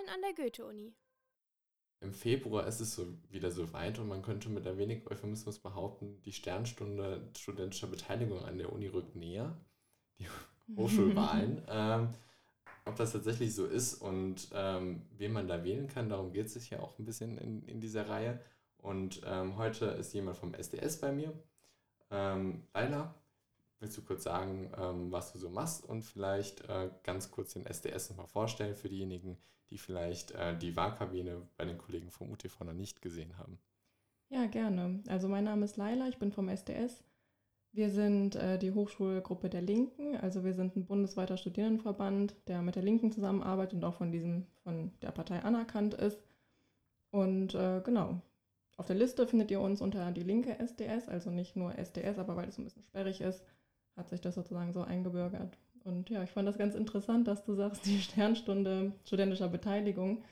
Wahlen an der Goethe-Uni. Im Februar ist es so wieder so weit und man könnte mit ein wenig Euphemismus behaupten, die Sternstunde studentischer Beteiligung an der Uni rückt näher. Die Hochschulwahlen. ähm, ob das tatsächlich so ist und ähm, wen man da wählen kann, darum geht es sich ja auch ein bisschen in, in dieser Reihe. Und ähm, heute ist jemand vom SDS bei mir. Ähm, Leila, willst du kurz sagen, ähm, was du so machst und vielleicht äh, ganz kurz den SDS nochmal vorstellen für diejenigen, die vielleicht äh, die Wahlkabine bei den Kollegen vom UTV noch nicht gesehen haben? Ja, gerne. Also mein Name ist Laila, ich bin vom SDS. Wir sind äh, die Hochschulgruppe der Linken, also wir sind ein bundesweiter Studierendenverband, der mit der Linken zusammenarbeitet und auch von diesem, von der Partei anerkannt ist. Und äh, genau, auf der Liste findet ihr uns unter die linke SDS, also nicht nur SDS, aber weil es ein bisschen sperrig ist, hat sich das sozusagen so eingebürgert. Und ja, ich fand das ganz interessant, dass du sagst, die Sternstunde studentischer Beteiligung,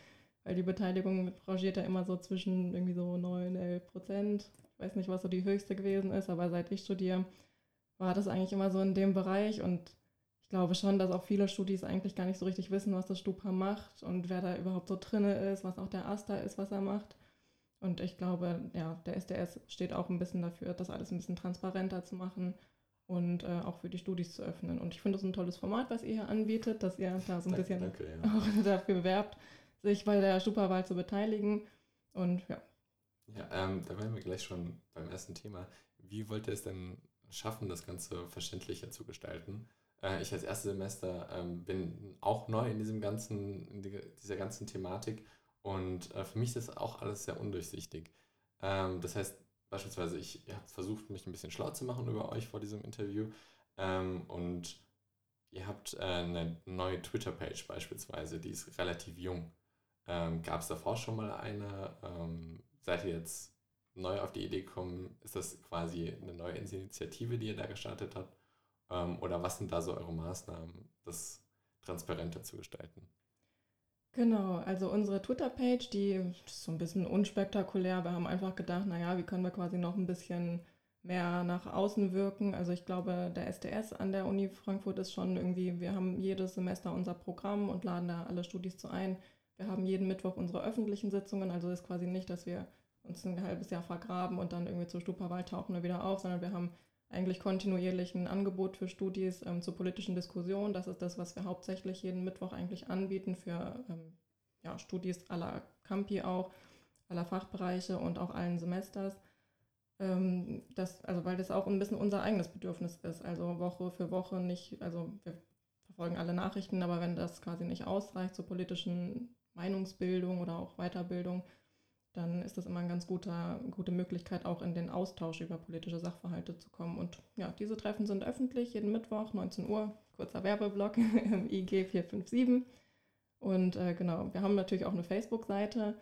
weil die Beteiligung rangiert ja immer so zwischen irgendwie so 9, 11 Prozent. Ich weiß nicht, was so die höchste gewesen ist, aber seit ich studiere, war das eigentlich immer so in dem Bereich und ich glaube schon, dass auch viele Studis eigentlich gar nicht so richtig wissen, was das Stupa macht und wer da überhaupt so drinne ist, was auch der Asta ist, was er macht. Und ich glaube, ja, der SDS steht auch ein bisschen dafür, das alles ein bisschen transparenter zu machen und äh, auch für die Studis zu öffnen. Und ich finde das ein tolles Format, was ihr hier anbietet, dass ihr da so ein bisschen danke, ja. auch dafür werbt, sich bei der Stupa-Wahl zu beteiligen. Und ja, Ja, ähm, da wären wir gleich schon beim ersten Thema. Wie wollt ihr es denn schaffen, das Ganze verständlicher zu gestalten? Äh, ich als Erstsemester ähm, bin auch neu in diesem ganzen, in die, dieser ganzen Thematik und äh, für mich ist das auch alles sehr undurchsichtig. Ähm, das heißt, beispielsweise, ich habe versucht, mich ein bisschen schlau zu machen über euch vor diesem Interview ähm, und ihr habt äh, eine neue Twitter-Page beispielsweise, die ist relativ jung. Ähm, Gab es davor schon mal eine? Ähm, seid ihr jetzt neu auf die Idee gekommen? Ist das quasi eine neue Initiative, die ihr da gestartet habt? Ähm, oder was sind da so eure Maßnahmen, das transparenter zu gestalten? Genau, also unsere Twitter-Page, die ist so ein bisschen unspektakulär. Wir haben einfach gedacht, naja, wie können wir quasi noch ein bisschen mehr nach außen wirken. Also ich glaube, der SDS an der Uni Frankfurt ist schon irgendwie, wir haben jedes Semester unser Programm und laden da alle Studis zu ein. Wir haben jeden Mittwoch unsere öffentlichen Sitzungen, also ist quasi nicht, dass wir uns ein halbes Jahr vergraben und dann irgendwie zur Stupa-Wahl tauchen wir wieder auf, sondern wir haben eigentlich kontinuierlich ein Angebot für Studis ähm, zur politischen Diskussion. Das ist das, was wir hauptsächlich jeden Mittwoch eigentlich anbieten für ähm, ja, Studis aller Campi auch, aller Fachbereiche und auch allen Semesters. Ähm, das, also weil das auch ein bisschen unser eigenes Bedürfnis ist. Also Woche für Woche nicht, also wir verfolgen alle Nachrichten, aber wenn das quasi nicht ausreicht zur politischen Meinungsbildung oder auch Weiterbildung, dann ist das immer eine ganz guter, gute Möglichkeit, auch in den Austausch über politische Sachverhalte zu kommen. Und ja, diese Treffen sind öffentlich, jeden Mittwoch, 19 Uhr, kurzer Werbeblock im IG 457. Und äh, genau, wir haben natürlich auch eine Facebook-Seite.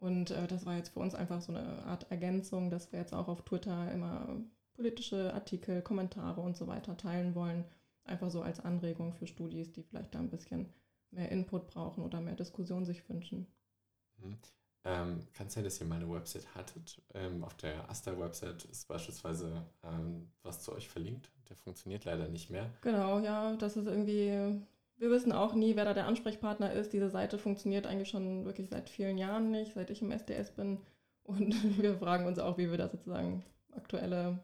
Und äh, das war jetzt für uns einfach so eine Art Ergänzung, dass wir jetzt auch auf Twitter immer politische Artikel, Kommentare und so weiter teilen wollen. Einfach so als Anregung für Studis, die vielleicht da ein bisschen mehr Input brauchen oder mehr Diskussion sich wünschen. Ähm, kann sein, dass ihr mal eine Website hattet? Ähm, auf der Asta-Website ist beispielsweise ähm, was zu euch verlinkt. Der funktioniert leider nicht mehr. Genau, ja, das ist irgendwie, wir wissen auch nie, wer da der Ansprechpartner ist. Diese Seite funktioniert eigentlich schon wirklich seit vielen Jahren nicht, seit ich im SDS bin. Und wir fragen uns auch, wie wir da sozusagen aktuelle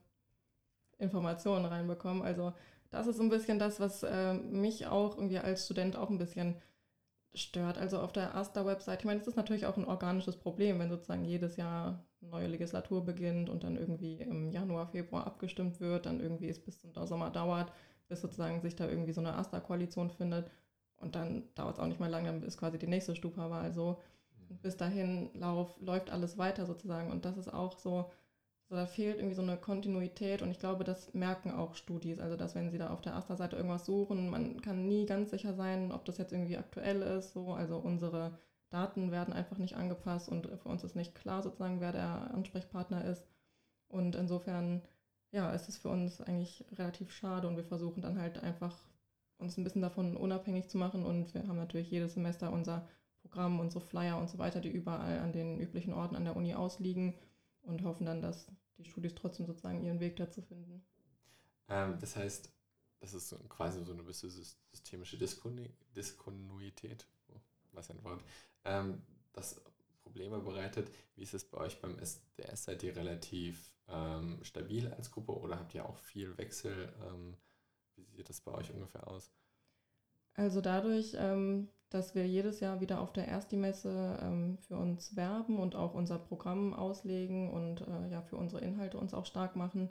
Informationen reinbekommen. Also das ist so ein bisschen das, was äh, mich auch irgendwie als Student auch ein bisschen stört. Also auf der Asta-Website, ich meine, es ist natürlich auch ein organisches Problem, wenn sozusagen jedes Jahr eine neue Legislatur beginnt und dann irgendwie im Januar, Februar abgestimmt wird, dann irgendwie es bis zum Sommer dauert, bis sozusagen sich da irgendwie so eine Asta-Koalition findet. Und dann dauert es auch nicht mehr lange, dann ist quasi die nächste Stupa-Wahl so. Und bis dahin lauf, läuft alles weiter sozusagen. Und das ist auch so, so, da fehlt irgendwie so eine Kontinuität und ich glaube, das merken auch Studis. Also, dass wenn sie da auf der Asta-Seite irgendwas suchen, man kann nie ganz sicher sein, ob das jetzt irgendwie aktuell ist. So. Also, unsere Daten werden einfach nicht angepasst und für uns ist nicht klar, sozusagen, wer der Ansprechpartner ist. Und insofern, ja, ist es für uns eigentlich relativ schade und wir versuchen dann halt einfach uns ein bisschen davon unabhängig zu machen und wir haben natürlich jedes Semester unser Programm, unsere Flyer und so weiter, die überall an den üblichen Orten an der Uni ausliegen und hoffen dann, dass die Studis trotzdem sozusagen ihren Weg dazu finden. Ähm, das heißt, das ist quasi so eine gewisse systemische Diskontinuität. Oh, was ein Wort, ähm, das Probleme bereitet. Wie ist es bei euch beim SDS? Seid ihr relativ ähm, stabil als Gruppe oder habt ihr auch viel Wechsel? Ähm, wie sieht das bei euch ungefähr aus? Also dadurch, ähm, dass wir jedes Jahr wieder auf der Ersti-Messe ähm, für uns werben und auch unser Programm auslegen und äh, ja für unsere Inhalte uns auch stark machen,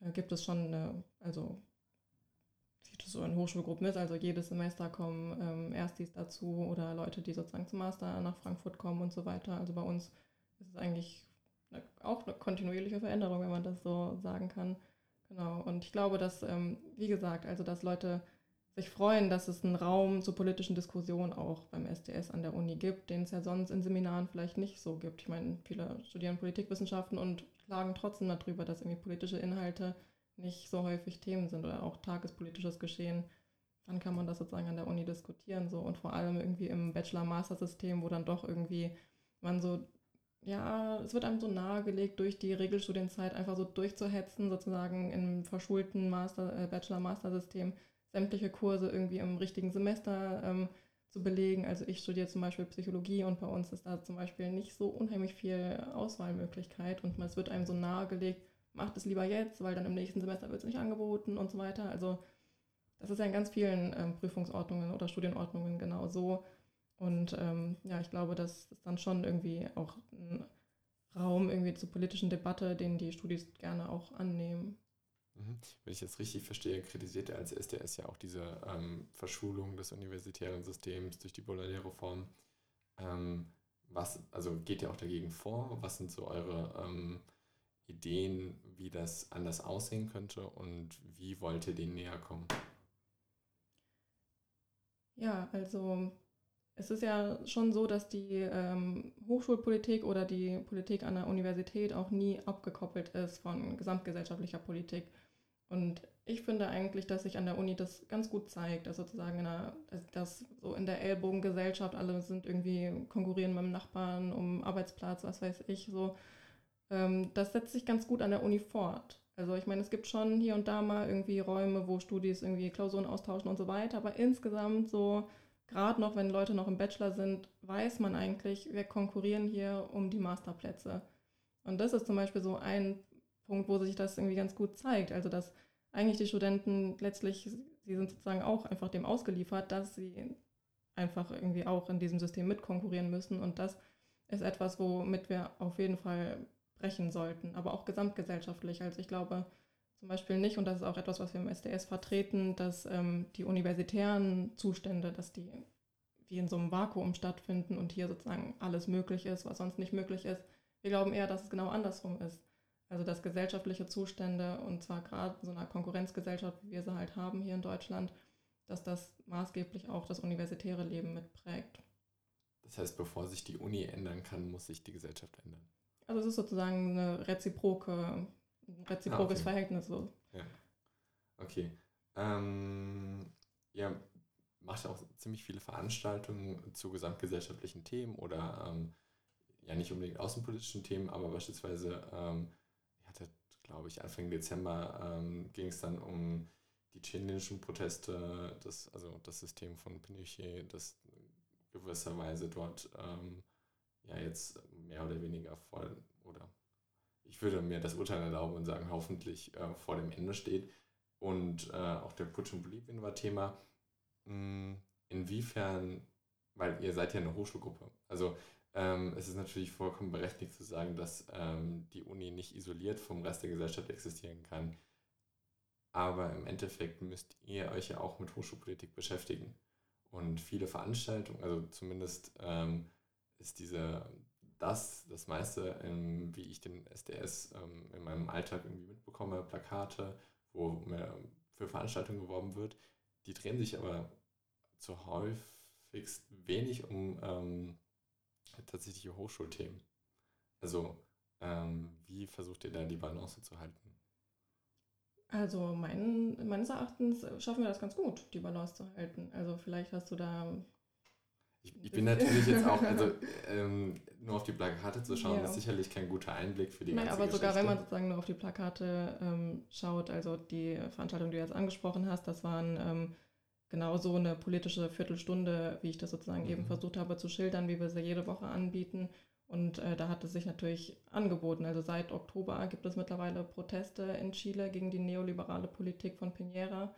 äh, gibt es schon eine, also sieht es so in Hochschulgruppen ist, also jedes Semester kommen ähm, Erstis dazu oder Leute, die sozusagen zum Master nach Frankfurt kommen und so weiter. Also bei uns ist es eigentlich eine, auch eine kontinuierliche Veränderung, wenn man das so sagen kann. Genau. Und ich glaube, dass, ähm, wie gesagt, also dass Leute sich freuen, dass es einen Raum zur politischen Diskussion auch beim SDS an der Uni gibt, den es ja sonst in Seminaren vielleicht nicht so gibt. Ich meine, viele studieren Politikwissenschaften und klagen trotzdem darüber, dass irgendwie politische Inhalte nicht so häufig Themen sind oder auch tagespolitisches Geschehen. Wann kann man das sozusagen an der Uni diskutieren? So und vor allem irgendwie im Bachelor-Master-System, wo dann doch irgendwie man so, ja, es wird einem so nahegelegt, durch die Regelstudienzeit einfach so durchzuhetzen, sozusagen im verschulten Master, äh, Bachelor-Master-System sämtliche Kurse irgendwie im richtigen Semester ähm, zu belegen. Also ich studiere zum Beispiel Psychologie und bei uns ist da zum Beispiel nicht so unheimlich viel Auswahlmöglichkeit und es wird einem so nahegelegt, macht es lieber jetzt, weil dann im nächsten Semester wird es nicht angeboten und so weiter. Also das ist ja in ganz vielen ähm, Prüfungsordnungen oder Studienordnungen genau so. Und ähm, ja, ich glaube, das ist dann schon irgendwie auch ein Raum irgendwie zur politischen Debatte, den die Studis gerne auch annehmen. Mhm. Wenn ich jetzt richtig verstehe, kritisiert er als SDS ja auch diese ähm, Verschulung des universitären Systems durch die Bolognese-Reform. Ähm, was, also geht ihr auch dagegen vor? Was sind so eure ähm, Ideen, wie das anders aussehen könnte und wie wollt ihr denen näher kommen? Ja, also es ist ja schon so, dass die ähm, Hochschulpolitik oder die Politik an der Universität auch nie abgekoppelt ist von gesamtgesellschaftlicher Politik. Und ich finde eigentlich, dass sich an der Uni das ganz gut zeigt, dass sozusagen in der, dass so in der Ellbogengesellschaft alle sind irgendwie konkurrieren mit dem Nachbarn um Arbeitsplatz, was weiß ich, so. Ähm, das setzt sich ganz gut an der Uni fort. Also ich meine, es gibt schon hier und da mal irgendwie Räume, wo Studis irgendwie Klausuren austauschen und so weiter, aber insgesamt so, gerade noch, wenn Leute noch im Bachelor sind, weiß man eigentlich, wir konkurrieren hier um die Masterplätze. Und das ist zum Beispiel so ein Punkt, wo sich das irgendwie ganz gut zeigt. Also dass eigentlich die Studenten letztlich, sie sind sozusagen auch einfach dem ausgeliefert, dass sie einfach irgendwie auch in diesem System mitkonkurrieren müssen. Und das ist etwas, womit wir auf jeden Fall brechen sollten, aber auch gesamtgesellschaftlich. Also ich glaube zum Beispiel nicht, und das ist auch etwas, was wir im SDS vertreten, dass ähm, die universitären Zustände, dass die wie in so einem Vakuum stattfinden und hier sozusagen alles möglich ist, was sonst nicht möglich ist. Wir glauben eher, dass es genau andersrum ist. Also dass gesellschaftliche Zustände und zwar gerade so einer Konkurrenzgesellschaft, wie wir sie halt haben hier in Deutschland, dass das maßgeblich auch das universitäre Leben mitprägt. Das heißt, bevor sich die Uni ändern kann, muss sich die Gesellschaft ändern. Also es ist sozusagen eine reziproke, ein reziprokes ah, okay. Verhältnis. So. Ja. Okay. Ähm, ja, macht auch ziemlich viele Veranstaltungen zu gesamtgesellschaftlichen Themen oder ähm, ja nicht unbedingt außenpolitischen Themen, aber beispielsweise ähm, glaube ich, Anfang Dezember ähm, ging es dann um die chilenischen Proteste, das, also das System von Pinochet, das gewisserweise dort ähm, ja jetzt mehr oder weniger voll oder ich würde mir das Urteil erlauben und sagen, hoffentlich äh, vor dem Ende steht. Und äh, auch der Putsch in Bolivien war Thema. Hm, inwiefern, weil ihr seid ja eine Hochschulgruppe, also ähm, es ist natürlich vollkommen berechtigt zu sagen, dass ähm, die Uni nicht isoliert vom Rest der Gesellschaft existieren kann. Aber im Endeffekt müsst ihr euch ja auch mit Hochschulpolitik beschäftigen. Und viele Veranstaltungen, also zumindest ähm, ist diese, das, das meiste, ähm, wie ich den SDS ähm, in meinem Alltag irgendwie mitbekomme, Plakate, wo für Veranstaltungen geworben wird, die drehen sich aber zu häufigst wenig um ähm, tatsächliche Hochschulthemen. Also, ähm, wie versucht ihr da die Balance zu halten? Also, mein, meines Erachtens schaffen wir das ganz gut, die Balance zu halten. Also, vielleicht hast du da. Ich, ich bin natürlich jetzt auch, also ähm, nur auf die Plakate zu schauen, ja. ist sicherlich kein guter Einblick für die Nein, aber sogar wenn man sozusagen nur auf die Plakate ähm, schaut, also die Veranstaltung, die du jetzt angesprochen hast, das waren ähm, genauso eine politische Viertelstunde, wie ich das sozusagen mhm. eben versucht habe zu schildern, wie wir sie jede Woche anbieten. Und äh, da hat es sich natürlich angeboten. Also seit Oktober gibt es mittlerweile Proteste in Chile gegen die neoliberale Politik von Piñera.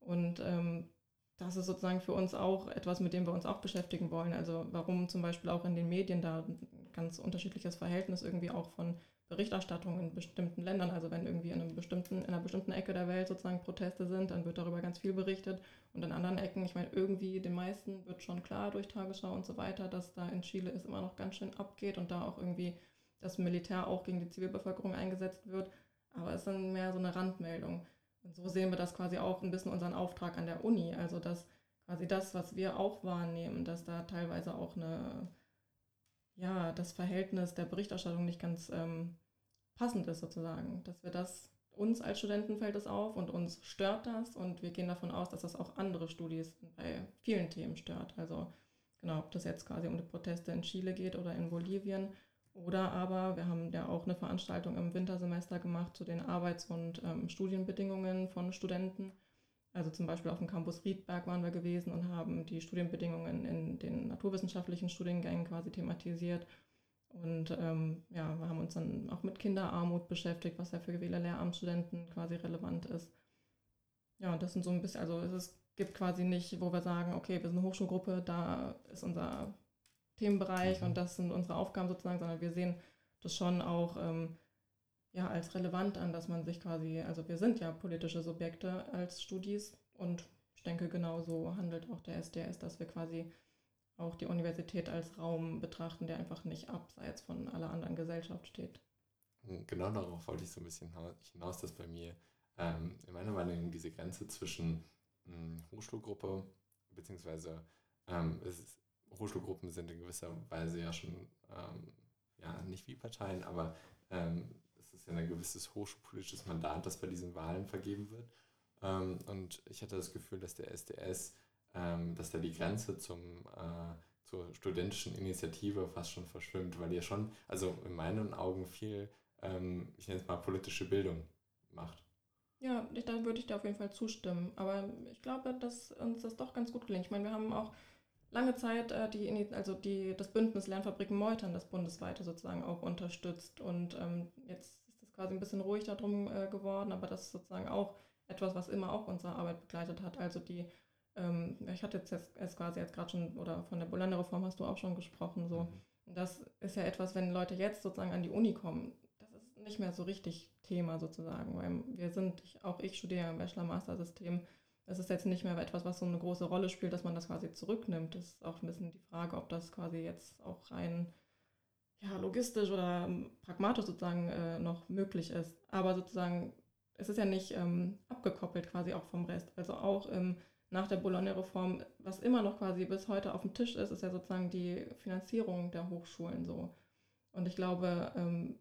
Und ähm, das ist sozusagen für uns auch etwas, mit dem wir uns auch beschäftigen wollen. Also warum zum Beispiel auch in den Medien da ein ganz unterschiedliches Verhältnis irgendwie auch von Berichterstattung in bestimmten Ländern. Also wenn irgendwie in, einem bestimmten, in einer bestimmten Ecke der Welt sozusagen Proteste sind, dann wird darüber ganz viel berichtet. Und in anderen Ecken, ich meine, irgendwie den meisten wird schon klar durch Tagesschau und so weiter, dass da in Chile es immer noch ganz schön abgeht und da auch irgendwie das Militär auch gegen die Zivilbevölkerung eingesetzt wird. Aber es ist dann mehr so eine Randmeldung. Und so sehen wir das quasi auch ein bisschen unseren Auftrag an der Uni. Also dass quasi das, was wir auch wahrnehmen, dass da teilweise auch eine, ja, das Verhältnis der Berichterstattung nicht ganz ähm, passend ist sozusagen. Dass wir das, uns als Studenten fällt es auf und uns stört das und wir gehen davon aus, dass das auch andere Studis bei vielen Themen stört. Also genau, ob das jetzt quasi um die Proteste in Chile geht oder in Bolivien oder aber wir haben ja auch eine Veranstaltung im Wintersemester gemacht zu den Arbeits- und ähm, Studienbedingungen von Studenten. Also zum Beispiel auf dem Campus Riedberg waren wir gewesen und haben die Studienbedingungen in den naturwissenschaftlichen Studiengängen quasi thematisiert. Und ähm, ja, wir haben uns dann auch mit Kinderarmut beschäftigt, was ja für viele Lehramtsstudenten quasi relevant ist. Ja, und das sind so ein bisschen, also es gibt quasi nicht, wo wir sagen, okay, wir sind eine Hochschulgruppe, da ist unser Themenbereich mhm. und das sind unsere Aufgaben sozusagen, sondern wir sehen das schon auch ähm, ja, als relevant an, dass man sich quasi, also wir sind ja politische Subjekte als Studis und ich denke, genauso handelt auch der SDS, dass wir quasi auch die Universität als Raum betrachten, der einfach nicht abseits von aller anderen Gesellschaft steht. Genau darauf wollte ich so ein bisschen hinaus, dass bei mir ähm, in meiner Meinung diese Grenze zwischen ähm, Hochschulgruppe beziehungsweise ähm, es ist Hochschulgruppen sind in gewisser Weise ja schon, ähm, ja, nicht wie Parteien, aber ähm, es ist ja ein gewisses hochschulpolitisches Mandat, das bei diesen Wahlen vergeben wird. Ähm, und ich hatte das Gefühl, dass der SDS, ähm, dass da die Grenze zum, äh, zur studentischen Initiative fast schon verschwimmt, weil ihr schon, also in meinen Augen viel, ähm, ich nenne es mal politische Bildung macht. Ja, da würde ich dir auf jeden Fall zustimmen. Aber ich glaube, dass uns das doch ganz gut gelingt. Ich meine, wir haben auch lange Zeit äh, die, also die, das Bündnis Lernfabriken Meutern, das bundesweite sozusagen auch unterstützt. Und ähm, jetzt ist es quasi ein bisschen ruhig darum äh, geworden, aber das ist sozusagen auch etwas, was immer auch unsere Arbeit begleitet hat. Also die, ähm, ich hatte jetzt, jetzt quasi jetzt gerade schon, oder von der Bolande-Reform hast du auch schon gesprochen, so. Mhm. Das ist ja etwas, wenn Leute jetzt sozusagen an die Uni kommen, das ist nicht mehr so richtig Thema sozusagen, weil wir sind, ich, auch ich studiere im Bachelor-Master-System, das ist jetzt nicht mehr etwas, was so eine große Rolle spielt, dass man das quasi zurücknimmt. Das ist auch ein bisschen die Frage, ob das quasi jetzt auch rein ja, logistisch oder pragmatisch sozusagen äh, noch möglich ist. Aber sozusagen, es ist ja nicht ähm, abgekoppelt quasi auch vom Rest. Also auch ähm, nach der Bologna-Reform, was immer noch quasi bis heute auf dem Tisch ist, ist ja sozusagen die Finanzierung der Hochschulen so. Und ich glaube, ähm,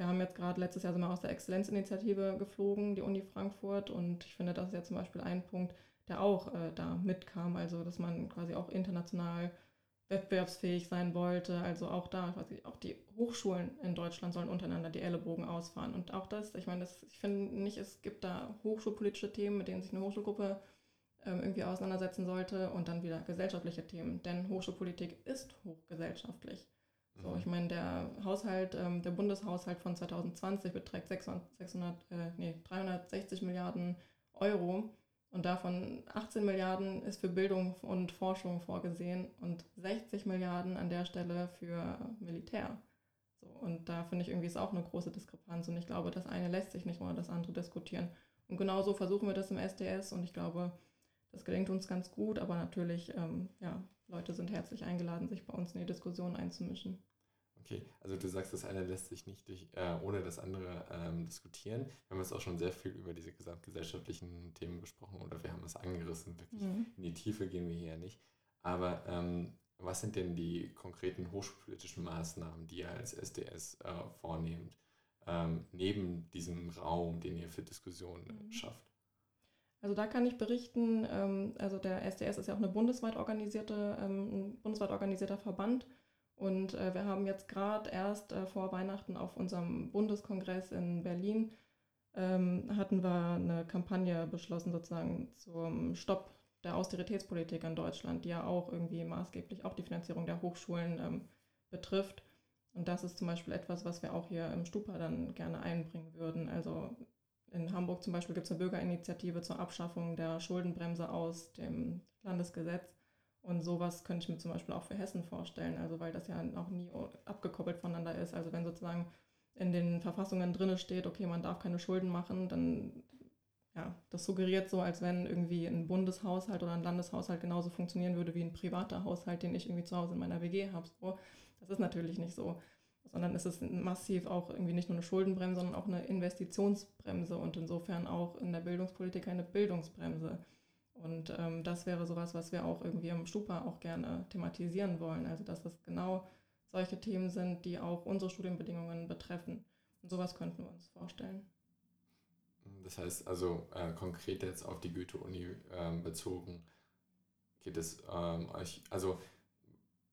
wir haben jetzt gerade letztes Jahr sind wir aus der Exzellenzinitiative geflogen, die Uni Frankfurt. Und ich finde, das ist ja zum Beispiel ein Punkt, der auch äh, da mitkam. Also, dass man quasi auch international wettbewerbsfähig sein wollte. Also auch da, quasi auch die Hochschulen in Deutschland sollen untereinander die Ellenbogen ausfahren. Und auch das, ich meine, das, ich finde nicht, es gibt da hochschulpolitische Themen, mit denen sich eine Hochschulgruppe ähm, irgendwie auseinandersetzen sollte und dann wieder gesellschaftliche Themen. Denn Hochschulpolitik ist hochgesellschaftlich. So, ich meine, der Haushalt, ähm, der Bundeshaushalt von 2020 beträgt 600, 600 äh, nee, 360 Milliarden Euro. Und davon 18 Milliarden ist für Bildung und Forschung vorgesehen und 60 Milliarden an der Stelle für Militär. So, und da finde ich irgendwie ist auch eine große Diskrepanz. Und ich glaube, das eine lässt sich nicht ohne das andere diskutieren. Und genauso versuchen wir das im SDS und ich glaube, das gelingt uns ganz gut, aber natürlich, ähm, ja, Leute sind herzlich eingeladen, sich bei uns in die Diskussion einzumischen. Okay, also du sagst, das eine lässt sich nicht durch, äh, ohne das andere ähm, diskutieren. Wir haben jetzt auch schon sehr viel über diese gesamtgesellschaftlichen Themen gesprochen oder wir haben es angerissen. Wirklich mhm. in die Tiefe gehen wir hier nicht. Aber ähm, was sind denn die konkreten hochschulpolitischen Maßnahmen, die ihr als SDS äh, vornehmt, ähm, neben diesem Raum, den ihr für Diskussionen mhm. schafft? Also da kann ich berichten, ähm, also der SDS ist ja auch eine bundesweit organisierte, ähm, ein bundesweit organisierter Verband und äh, wir haben jetzt gerade erst äh, vor Weihnachten auf unserem Bundeskongress in Berlin ähm, hatten wir eine Kampagne beschlossen, sozusagen zum Stopp der Austeritätspolitik in Deutschland, die ja auch irgendwie maßgeblich auch die Finanzierung der Hochschulen ähm, betrifft. Und das ist zum Beispiel etwas, was wir auch hier im Stupa dann gerne einbringen würden. Also in Hamburg zum Beispiel gibt es eine Bürgerinitiative zur Abschaffung der Schuldenbremse aus dem Landesgesetz. Und sowas könnte ich mir zum Beispiel auch für Hessen vorstellen, also weil das ja auch nie abgekoppelt voneinander ist. Also wenn sozusagen in den Verfassungen drin steht, okay, man darf keine Schulden machen, dann ja, das suggeriert so, als wenn irgendwie ein Bundeshaushalt oder ein Landeshaushalt genauso funktionieren würde wie ein privater Haushalt, den ich irgendwie zu Hause in meiner WG habe. So, das ist natürlich nicht so. Sondern es ist massiv auch irgendwie nicht nur eine Schuldenbremse, sondern auch eine Investitionsbremse und insofern auch in der Bildungspolitik eine Bildungsbremse. Und ähm, das wäre sowas, was wir auch irgendwie im Stupa auch gerne thematisieren wollen. Also dass es genau solche Themen sind, die auch unsere Studienbedingungen betreffen. Und sowas könnten wir uns vorstellen. Das heißt also äh, konkret jetzt auf die Goethe-Uni äh, bezogen, geht es ähm, euch, also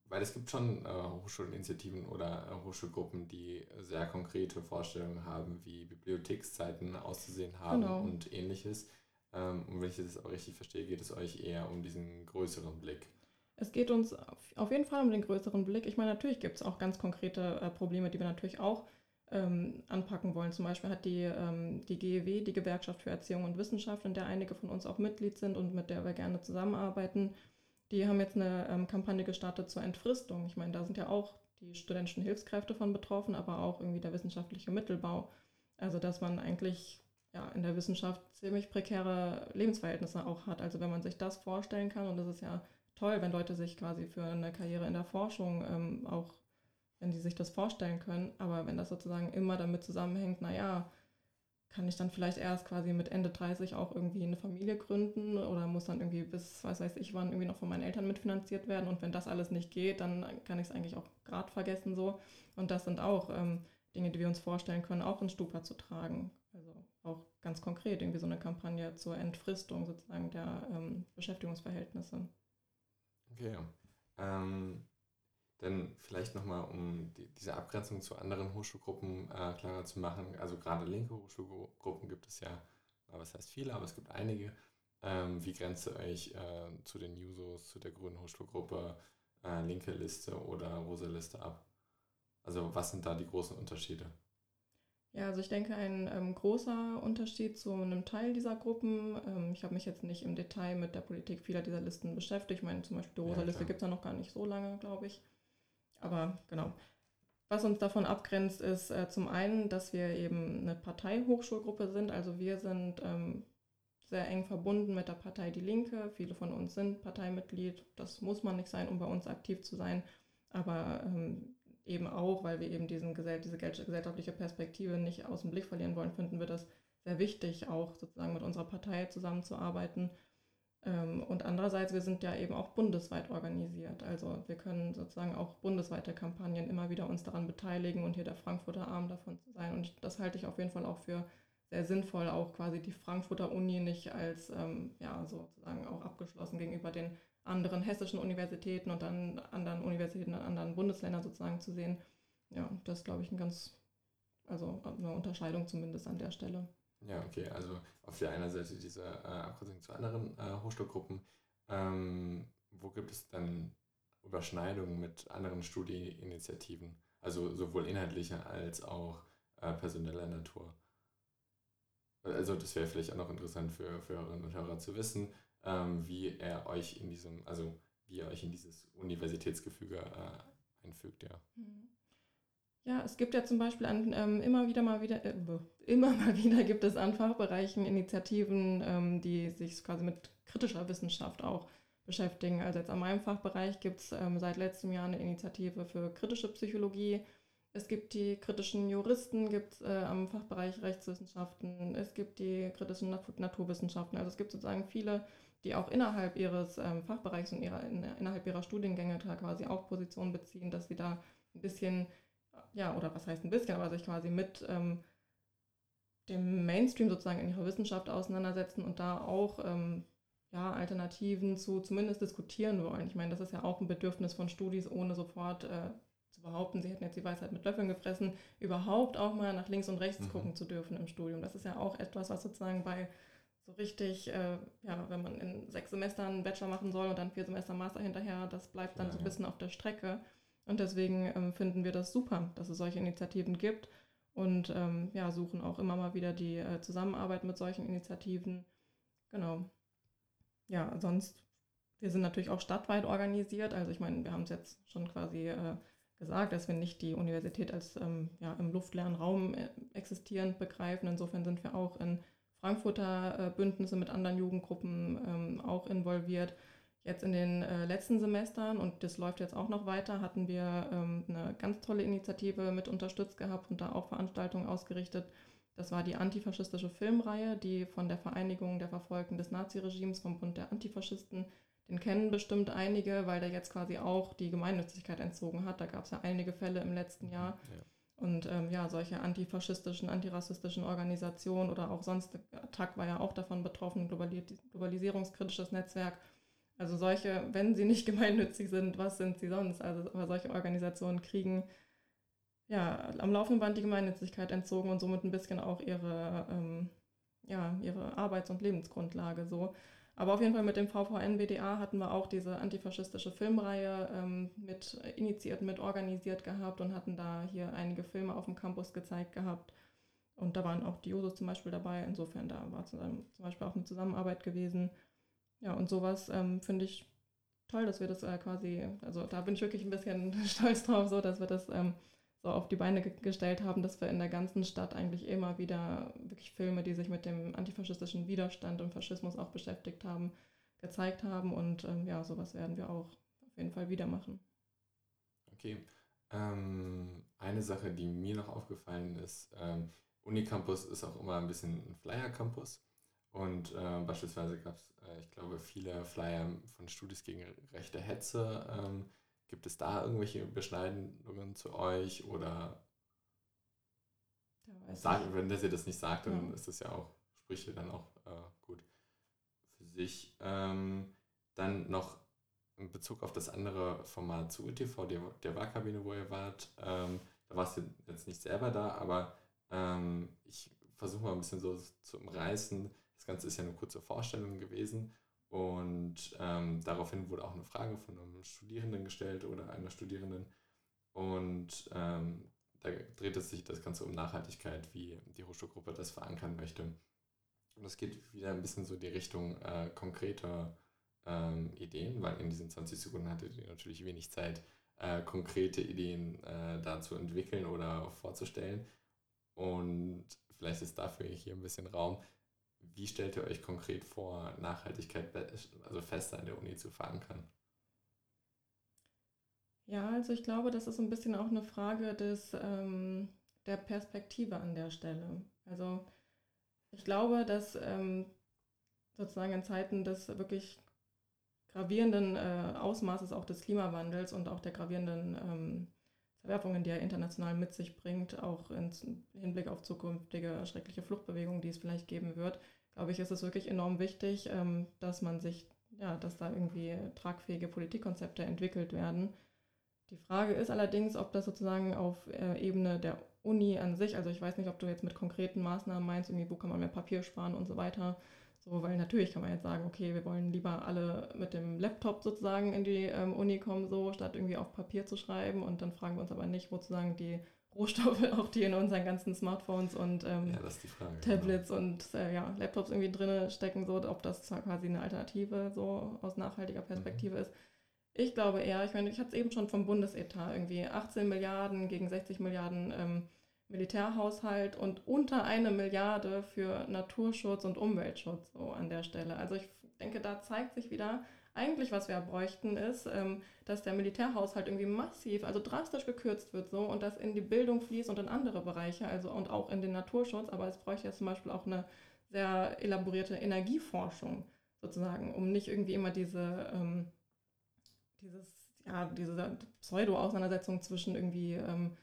weil es gibt schon äh, Hochschulinitiativen oder äh, Hochschulgruppen, die sehr konkrete Vorstellungen haben, wie Bibliothekszeiten auszusehen haben genau. und ähnliches. Ähm, und wenn ich das auch richtig verstehe, geht es euch eher um diesen größeren Blick. Es geht uns auf jeden Fall um den größeren Blick. Ich meine, natürlich gibt es auch ganz konkrete äh, Probleme, die wir natürlich auch ähm, anpacken wollen. Zum Beispiel hat die, ähm, die GEW, die Gewerkschaft für Erziehung und Wissenschaft, in der einige von uns auch Mitglied sind und mit der wir gerne zusammenarbeiten, die haben jetzt eine ähm, Kampagne gestartet zur Entfristung. Ich meine, da sind ja auch die studentischen Hilfskräfte von betroffen, aber auch irgendwie der wissenschaftliche Mittelbau. Also dass man eigentlich ja, in der Wissenschaft ziemlich prekäre Lebensverhältnisse auch hat. Also wenn man sich das vorstellen kann, und das ist ja toll, wenn Leute sich quasi für eine Karriere in der Forschung ähm, auch wenn die sich das vorstellen können. Aber wenn das sozusagen immer damit zusammenhängt, naja, kann ich dann vielleicht erst quasi mit Ende 30 auch irgendwie eine Familie gründen oder muss dann irgendwie bis, was weiß ich, wann irgendwie noch von meinen Eltern mitfinanziert werden. Und wenn das alles nicht geht, dann kann ich es eigentlich auch gerade vergessen so. Und das sind auch ähm, Dinge, die wir uns vorstellen können, auch in Stupa zu tragen. Also auch ganz konkret irgendwie so eine Kampagne zur Entfristung sozusagen der ähm, Beschäftigungsverhältnisse. Okay. Ähm, denn vielleicht nochmal, um die, diese Abgrenzung zu anderen Hochschulgruppen äh, klarer zu machen. Also gerade linke Hochschulgruppen gibt es ja, was heißt viele, aber es gibt einige. Ähm, wie grenzt ihr euch äh, zu den Jusos, zu der Grünen Hochschulgruppe, äh, linke Liste oder rosa Liste ab? Also was sind da die großen Unterschiede? Ja, also ich denke, ein ähm, großer Unterschied zu einem Teil dieser Gruppen, ähm, ich habe mich jetzt nicht im Detail mit der Politik vieler dieser Listen beschäftigt. Ich meine, zum Beispiel die rosa Liste ja, gibt es ja noch gar nicht so lange, glaube ich. Aber genau. Was uns davon abgrenzt, ist äh, zum einen, dass wir eben eine Parteihochschulgruppe sind. Also wir sind ähm, sehr eng verbunden mit der Partei Die Linke. Viele von uns sind Parteimitglied. Das muss man nicht sein, um bei uns aktiv zu sein. Aber ähm, eben auch, weil wir eben diesen, diese gesellschaftliche Perspektive nicht aus dem Blick verlieren wollen, finden wir das sehr wichtig, auch sozusagen mit unserer Partei zusammenzuarbeiten und andererseits, wir sind ja eben auch bundesweit organisiert. Also wir können sozusagen auch bundesweite Kampagnen immer wieder uns daran beteiligen und hier der Frankfurter Arm davon zu sein. Und das halte ich auf jeden Fall auch für sehr sinnvoll, auch quasi die Frankfurter Uni nicht als ähm, ja sozusagen auch abgeschlossen gegenüber den anderen hessischen Universitäten und dann anderen Universitäten in anderen Bundesländern sozusagen zu sehen. Ja, das glaube ich, ein ganz, also eine Unterscheidung zumindest an der Stelle. Ja, okay. Also auf der einen Seite diese äh, Abgrenzung zu anderen äh, Hochschulgruppen. Ähm, wo gibt es dann Überschneidungen mit anderen Studieninitiativen? Also sowohl inhaltlicher als auch äh, personeller Natur. Also das wäre vielleicht auch noch interessant für, für Hörerinnen und Hörer zu wissen, ähm, wie er euch in diesem, also wie ihr euch in dieses Universitätsgefüge äh, einfügt, ja. Mhm. Ja, es gibt ja zum Beispiel an, ähm, immer wieder mal wieder, äh, immer mal wieder gibt es an Fachbereichen Initiativen, ähm, die sich quasi mit kritischer Wissenschaft auch beschäftigen. Also jetzt an meinem Fachbereich gibt es ähm, seit letztem Jahr eine Initiative für kritische Psychologie. Es gibt die kritischen Juristen, gibt es äh, am Fachbereich Rechtswissenschaften, es gibt die kritischen Nat Naturwissenschaften. Also es gibt sozusagen viele, die auch innerhalb ihres ähm, Fachbereichs und ihrer, in, innerhalb ihrer Studiengänge quasi auch Positionen beziehen, dass sie da ein bisschen ja, oder was heißt ein bisschen, aber sich quasi mit ähm, dem Mainstream sozusagen in ihrer Wissenschaft auseinandersetzen und da auch ähm, ja, Alternativen zu zumindest diskutieren wollen. Ich meine, das ist ja auch ein Bedürfnis von Studis, ohne sofort äh, zu behaupten, sie hätten jetzt die Weisheit mit Löffeln gefressen, überhaupt auch mal nach links und rechts mhm. gucken zu dürfen im Studium. Das ist ja auch etwas, was sozusagen bei so richtig, äh, ja, wenn man in sechs Semestern einen Bachelor machen soll und dann vier Semester Master hinterher, das bleibt dann ja, so ein bisschen auf der Strecke. Und deswegen ähm, finden wir das super, dass es solche Initiativen gibt und ähm, ja, suchen auch immer mal wieder die äh, Zusammenarbeit mit solchen Initiativen. Genau. Ja, sonst, wir sind natürlich auch stadtweit organisiert. Also ich meine, wir haben es jetzt schon quasi äh, gesagt, dass wir nicht die Universität als ähm, ja, im luftleeren Raum äh, existierend begreifen. Insofern sind wir auch in Frankfurter äh, Bündnisse mit anderen Jugendgruppen ähm, auch involviert. Jetzt in den äh, letzten Semestern, und das läuft jetzt auch noch weiter, hatten wir ähm, eine ganz tolle Initiative mit unterstützt gehabt und da auch Veranstaltungen ausgerichtet. Das war die antifaschistische Filmreihe, die von der Vereinigung der Verfolgten des Naziregimes vom Bund der Antifaschisten, den kennen bestimmt einige, weil der jetzt quasi auch die Gemeinnützigkeit entzogen hat. Da gab es ja einige Fälle im letzten Jahr. Ja. Und ähm, ja, solche antifaschistischen, antirassistischen Organisationen oder auch sonst, Attac war ja auch davon betroffen, globalisierungskritisches Netzwerk also solche, wenn sie nicht gemeinnützig sind, was sind sie sonst? Also aber solche Organisationen kriegen ja am laufenden Band die Gemeinnützigkeit entzogen und somit ein bisschen auch ihre, ähm, ja, ihre Arbeits- und Lebensgrundlage so. Aber auf jeden Fall mit dem VVN-BDA hatten wir auch diese antifaschistische Filmreihe ähm, mit initiiert, mit organisiert gehabt und hatten da hier einige Filme auf dem Campus gezeigt gehabt. Und da waren auch die Jusos zum Beispiel dabei. Insofern, da war zum Beispiel auch eine Zusammenarbeit gewesen. Ja, und sowas ähm, finde ich toll, dass wir das äh, quasi, also da bin ich wirklich ein bisschen stolz drauf, so dass wir das ähm, so auf die Beine ge gestellt haben, dass wir in der ganzen Stadt eigentlich immer wieder wirklich Filme, die sich mit dem antifaschistischen Widerstand und Faschismus auch beschäftigt haben, gezeigt haben. Und ähm, ja, sowas werden wir auch auf jeden Fall wieder machen. Okay. Ähm, eine Sache, die mir noch aufgefallen ist, ähm, Unicampus ist auch immer ein bisschen ein Flyer-Campus. Und äh, beispielsweise gab es, äh, ich glaube, viele Flyer von Studis gegen rechte Hetze. Ähm, gibt es da irgendwelche Beschneidungen zu euch oder sagen, wenn der sie das nicht sagt, dann ja. ist das ja auch, spricht dann auch äh, gut für sich. Ähm, dann noch in Bezug auf das andere Format zu UTV, der, der Wahlkabine, wo ihr wart, ähm, da warst du jetzt nicht selber da, aber ähm, ich versuche mal ein bisschen so zu umreißen, Ganze ist ja eine kurze Vorstellung gewesen. Und ähm, daraufhin wurde auch eine Frage von einem Studierenden gestellt oder einer Studierenden. Und ähm, da dreht es sich das Ganze um Nachhaltigkeit, wie die Hochschulgruppe das verankern möchte. Und es geht wieder ein bisschen so in die Richtung äh, konkreter ähm, Ideen, weil in diesen 20 Sekunden hattet ihr natürlich wenig Zeit, äh, konkrete Ideen äh, da zu entwickeln oder vorzustellen. Und vielleicht ist dafür hier ein bisschen Raum. Wie stellt ihr euch konkret vor, Nachhaltigkeit also fester an der Uni zu verankern? Ja, also ich glaube, das ist ein bisschen auch eine Frage des, ähm, der Perspektive an der Stelle. Also ich glaube, dass ähm, sozusagen in Zeiten des wirklich gravierenden äh, Ausmaßes auch des Klimawandels und auch der gravierenden ähm, Verwerfungen, die er international mit sich bringt, auch im Hinblick auf zukünftige schreckliche Fluchtbewegungen, die es vielleicht geben wird, glaube ich, ist es wirklich enorm wichtig, ähm, dass man sich, ja, dass da irgendwie tragfähige Politikkonzepte entwickelt werden. Die Frage ist allerdings, ob das sozusagen auf äh, Ebene der Uni an sich, also ich weiß nicht, ob du jetzt mit konkreten Maßnahmen meinst, irgendwie, wo kann man mehr Papier sparen und so weiter. So, weil natürlich kann man jetzt sagen, okay, wir wollen lieber alle mit dem Laptop sozusagen in die ähm, Uni kommen, so, statt irgendwie auf Papier zu schreiben. Und dann fragen wir uns aber nicht, wo sozusagen die Rohstoffe, auch die in unseren ganzen Smartphones und ähm, ja, Frage. Tablets genau. und äh, ja, Laptops irgendwie drin stecken, so ob das quasi eine Alternative so aus nachhaltiger Perspektive mhm. ist. Ich glaube eher, ich meine, ich hatte es eben schon vom Bundesetat irgendwie 18 Milliarden gegen 60 Milliarden ähm, Militärhaushalt und unter eine Milliarde für Naturschutz und Umweltschutz so an der Stelle. Also ich denke, da zeigt sich wieder, eigentlich, was wir bräuchten, ist, ähm, dass der Militärhaushalt irgendwie massiv, also drastisch gekürzt wird so und das in die Bildung fließt und in andere Bereiche, also und auch in den Naturschutz, aber es bräuchte jetzt zum Beispiel auch eine sehr elaborierte Energieforschung sozusagen, um nicht irgendwie immer diese, ähm, dieses, ja, diese Pseudo-Auseinandersetzung zwischen irgendwie ähm,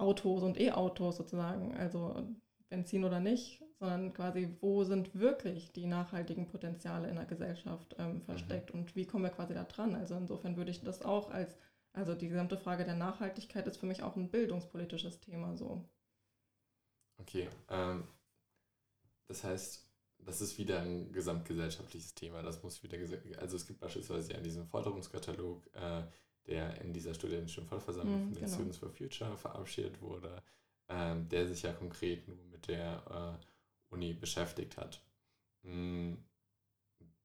Autos und E-Autos sozusagen, also Benzin oder nicht, sondern quasi, wo sind wirklich die nachhaltigen Potenziale in der Gesellschaft ähm, mhm. versteckt mhm. und wie kommen wir quasi da dran? Also insofern würde ich das auch als, also die gesamte Frage der Nachhaltigkeit ist für mich auch ein bildungspolitisches Thema so. Okay, ähm, das heißt, das ist wieder ein gesamtgesellschaftliches Thema. Das muss wieder, also es gibt beispielsweise ja diesen Forderungskatalog, äh, der in dieser studentischen Vollversammlung mm, von den genau. Students for Future verabschiedet wurde, ähm, der sich ja konkret nur mit der äh, Uni beschäftigt hat. Mm,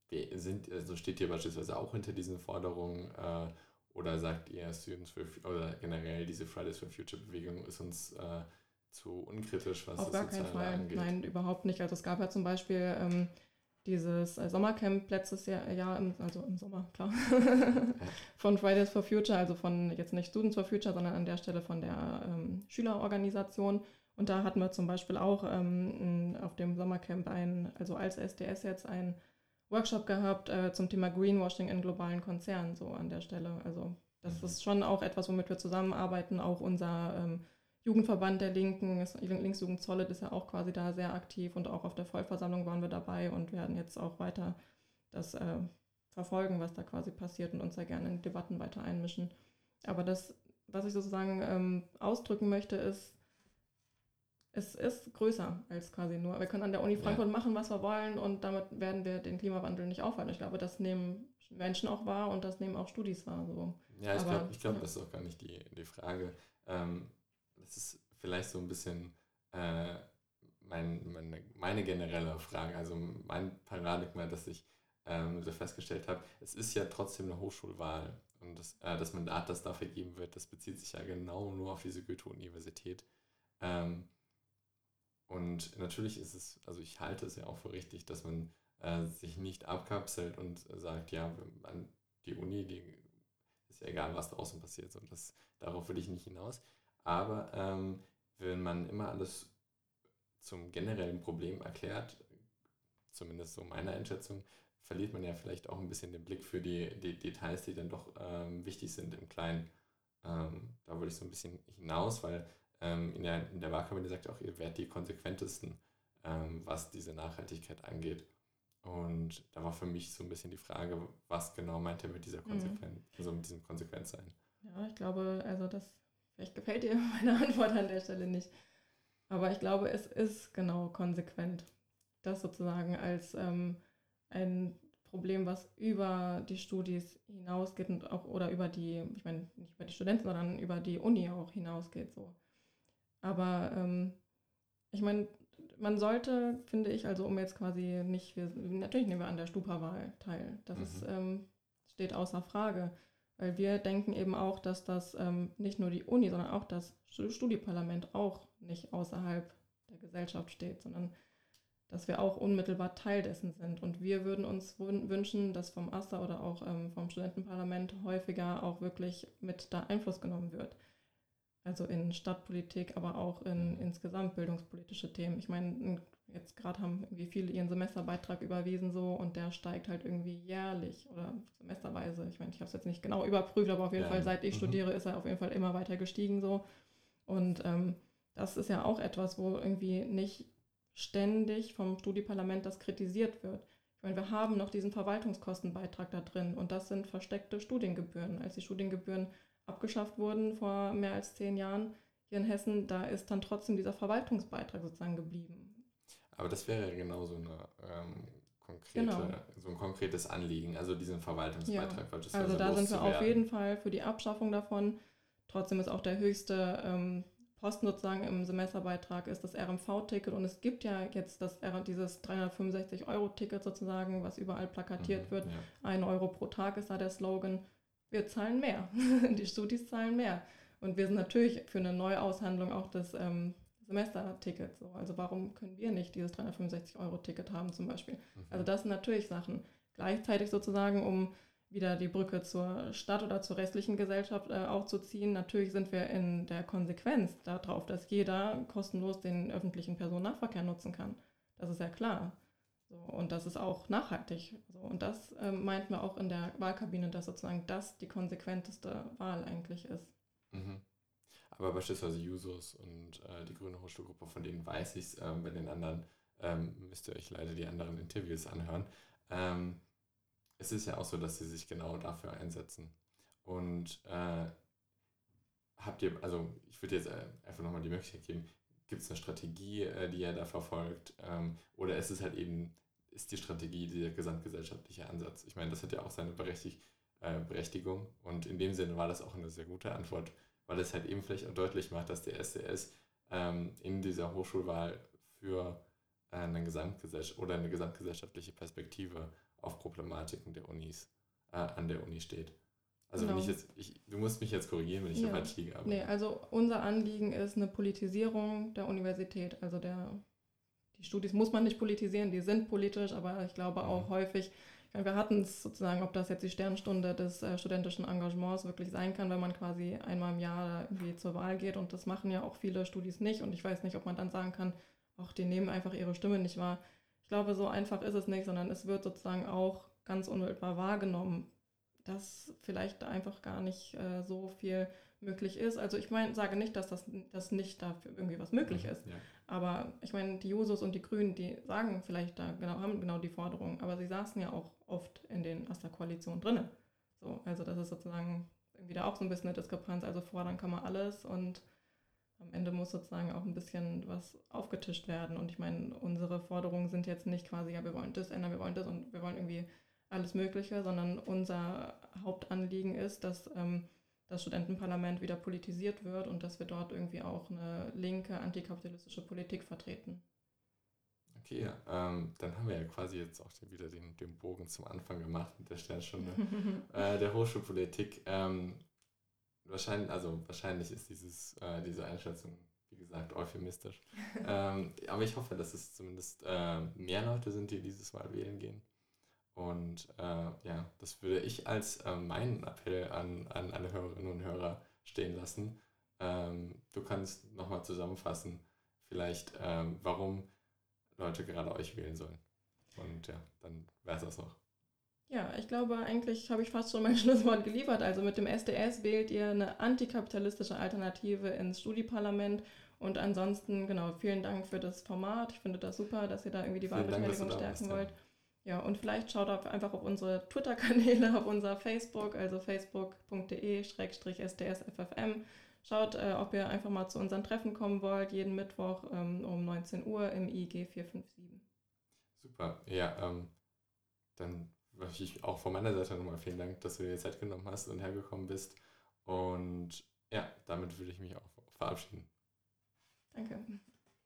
wir sind, also steht ihr beispielsweise auch hinter diesen Forderungen äh, oder sagt ihr, Students for oder generell diese Fridays for Future Bewegung ist uns äh, zu unkritisch, was Auf das gar keinen Fall. angeht? Nein, überhaupt nicht. Also es gab ja zum Beispiel ähm, dieses äh, Sommercamp letztes Jahr, Jahr im, also im Sommer, klar, von Fridays for Future, also von jetzt nicht Students for Future, sondern an der Stelle von der ähm, Schülerorganisation. Und da hatten wir zum Beispiel auch ähm, auf dem Sommercamp ein, also als SDS jetzt ein Workshop gehabt äh, zum Thema Greenwashing in globalen Konzernen, so an der Stelle. Also das mhm. ist schon auch etwas, womit wir zusammenarbeiten. Auch unser ähm, Jugendverband der Linken, Linksjugend Solid ist ja auch quasi da sehr aktiv und auch auf der Vollversammlung waren wir dabei und werden jetzt auch weiter das äh, verfolgen, was da quasi passiert und uns da gerne in Debatten weiter einmischen. Aber das, was ich sozusagen ähm, ausdrücken möchte, ist, es ist größer als quasi nur. Wir können an der Uni Frankfurt ja. machen, was wir wollen und damit werden wir den Klimawandel nicht aufhalten. Ich glaube, das nehmen Menschen auch wahr und das nehmen auch Studis wahr. So. Ja, ich glaube, glaub, ja. das ist auch gar nicht die, die Frage. Ähm, das ist vielleicht so ein bisschen äh, mein, meine, meine generelle Frage, also mein Paradigma, das ich ähm, so festgestellt habe. Es ist ja trotzdem eine Hochschulwahl und das, äh, das Mandat, das da vergeben wird, das bezieht sich ja genau nur auf diese Goethe-Universität. Ähm, und natürlich ist es, also ich halte es ja auch für richtig, dass man äh, sich nicht abkapselt und sagt, ja, man, die Uni, die ist ja egal, was draußen passiert. Das, darauf will ich nicht hinaus. Aber ähm, wenn man immer alles zum generellen Problem erklärt, zumindest so meiner Einschätzung, verliert man ja vielleicht auch ein bisschen den Blick für die, die Details, die dann doch ähm, wichtig sind im Kleinen. Ähm, da würde ich so ein bisschen hinaus, weil ähm, in, der, in der Wahlkampagne sagt auch, ihr werdet die konsequentesten, ähm, was diese Nachhaltigkeit angeht. Und da war für mich so ein bisschen die Frage, was genau meint er mit dieser Konsequenz, mhm. also mit diesem Konsequenzsein? Ja, ich glaube, also das, vielleicht gefällt dir meine Antwort an der Stelle nicht. Aber ich glaube, es ist genau konsequent, das sozusagen als ähm, ein Problem, was über die Studis hinausgeht und auch oder über die, ich meine nicht über die Studenten, sondern über die Uni auch hinausgeht. So. Aber ähm, ich meine, man sollte, finde ich, also um jetzt quasi nicht, wir, natürlich nehmen wir an der Stupa-Wahl teil. Das mhm. ist, ähm, steht außer Frage. Weil wir denken eben auch, dass das ähm, nicht nur die Uni, sondern auch das Studieparlament auch nicht außerhalb der Gesellschaft steht, sondern dass wir auch unmittelbar Teil dessen sind. Und wir würden uns wünschen, dass vom AStA oder auch ähm, vom Studentenparlament häufiger auch wirklich mit da Einfluss genommen wird. Also in Stadtpolitik, aber auch in insgesamt bildungspolitische Themen. Ich meine, jetzt gerade haben irgendwie viele ihren Semesterbeitrag überwiesen so und der steigt halt irgendwie jährlich oder semesterweise. Ich meine, ich habe es jetzt nicht genau überprüft, aber auf jeden ja. Fall, seit ich mhm. studiere, ist er auf jeden Fall immer weiter gestiegen so. Und ähm, das ist ja auch etwas, wo irgendwie nicht ständig vom Studieparlament das kritisiert wird. Ich meine, wir haben noch diesen Verwaltungskostenbeitrag da drin und das sind versteckte Studiengebühren. Als die Studiengebühren abgeschafft wurden vor mehr als zehn Jahren hier in Hessen, da ist dann trotzdem dieser Verwaltungsbeitrag sozusagen geblieben. Aber das wäre genau so, eine, ähm, konkrete, genau. so ein konkretes Anliegen, also diesen Verwaltungsbeitrag. Ja. Also da sind wir auf jeden Fall für die Abschaffung davon. Trotzdem ist auch der höchste ähm, Posten sozusagen im Semesterbeitrag ist das RMV-Ticket und es gibt ja jetzt das, dieses 365-Euro-Ticket sozusagen, was überall plakatiert mhm, wird. Ja. Ein Euro pro Tag ist da der Slogan wir zahlen mehr. die Studis zahlen mehr. Und wir sind natürlich für eine Neuaushandlung auch des ähm, Semestertickets. So. Also warum können wir nicht dieses 365-Euro-Ticket haben zum Beispiel? Mhm. Also das sind natürlich Sachen. Gleichzeitig sozusagen, um wieder die Brücke zur Stadt oder zur restlichen Gesellschaft äh, auch zu ziehen. Natürlich sind wir in der Konsequenz darauf, dass jeder kostenlos den öffentlichen Personennahverkehr nutzen kann. Das ist ja klar. So, und das ist auch nachhaltig. So, und das ähm, meinten wir auch in der Wahlkabine, dass sozusagen das die konsequenteste Wahl eigentlich ist. Mhm. Aber beispielsweise Jusos und äh, die Grüne Hochschulgruppe, von denen weiß ich es, äh, bei den anderen ähm, müsst ihr euch leider die anderen Interviews anhören. Ähm, es ist ja auch so, dass sie sich genau dafür einsetzen. Und äh, habt ihr, also ich würde jetzt äh, einfach nochmal die Möglichkeit geben, gibt es eine Strategie, äh, die er da verfolgt? Ähm, oder ist es halt eben ist die Strategie dieser gesamtgesellschaftliche Ansatz. Ich meine, das hat ja auch seine Berechtig äh, Berechtigung und in dem Sinne war das auch eine sehr gute Antwort, weil es halt eben vielleicht auch deutlich macht, dass der SDS ähm, in dieser Hochschulwahl für äh, eine Gesamtgesellschaft oder eine gesamtgesellschaftliche Perspektive auf Problematiken der Unis äh, an der Uni steht. Also genau. wenn ich jetzt, ich, du musst mich jetzt korrigieren, wenn ich ja. falsch liege. Aber nee, also unser Anliegen ist eine Politisierung der Universität. Also der, die Studis muss man nicht politisieren, die sind politisch, aber ich glaube auch mhm. häufig, wir hatten es sozusagen, ob das jetzt die Sternstunde des äh, studentischen Engagements wirklich sein kann, wenn man quasi einmal im Jahr irgendwie zur Wahl geht und das machen ja auch viele Studis nicht und ich weiß nicht, ob man dann sagen kann, auch die nehmen einfach ihre Stimme nicht wahr. Ich glaube, so einfach ist es nicht, sondern es wird sozusagen auch ganz unmittelbar wahrgenommen, dass vielleicht einfach gar nicht äh, so viel möglich ist. Also ich meine, sage nicht, dass das dass nicht dafür irgendwie was möglich mhm, ist. Ja. Aber ich meine, die Jusos und die Grünen, die sagen vielleicht da genau, haben genau die Forderung, aber sie saßen ja auch oft in den aus der Koalition drinne. So, also das ist sozusagen irgendwie da auch so ein bisschen eine Diskrepanz. Also fordern kann man alles und am Ende muss sozusagen auch ein bisschen was aufgetischt werden. Und ich meine, unsere Forderungen sind jetzt nicht quasi, ja, wir wollen das ändern, wir wollen das und wir wollen irgendwie alles Mögliche, sondern unser Hauptanliegen ist, dass ähm, das Studentenparlament wieder politisiert wird und dass wir dort irgendwie auch eine linke antikapitalistische Politik vertreten. Okay, ähm, dann haben wir ja quasi jetzt auch wieder den, den Bogen zum Anfang gemacht mit der Sternstunde äh, der Hochschulpolitik. Ähm, wahrscheinlich, also wahrscheinlich ist dieses, äh, diese Einschätzung, wie gesagt, euphemistisch. ähm, aber ich hoffe, dass es zumindest äh, mehr Leute sind, die dieses Mal wählen gehen. Und äh, ja, das würde ich als äh, meinen Appell an, an alle Hörerinnen und Hörer stehen lassen. Ähm, du kannst nochmal zusammenfassen, vielleicht, ähm, warum Leute gerade euch wählen sollen. Und ja, dann wäre es das auch. Ja, ich glaube, eigentlich habe ich fast schon mein Schlusswort geliefert. Also mit dem SDS wählt ihr eine antikapitalistische Alternative ins Studieparlament. Und ansonsten, genau, vielen Dank für das Format. Ich finde das super, dass ihr da irgendwie die Wahlbeteiligung stärken wollt. Ja. Ja, und vielleicht schaut auch einfach auf unsere Twitter-Kanäle, auf unser Facebook, also facebook.de-sdsffm. Schaut, äh, ob ihr einfach mal zu unseren Treffen kommen wollt, jeden Mittwoch ähm, um 19 Uhr im IG 457. Super, ja, ähm, dann möchte ich auch von meiner Seite nochmal vielen Dank, dass du dir Zeit genommen hast und hergekommen bist. Und ja, damit würde ich mich auch verabschieden. Danke.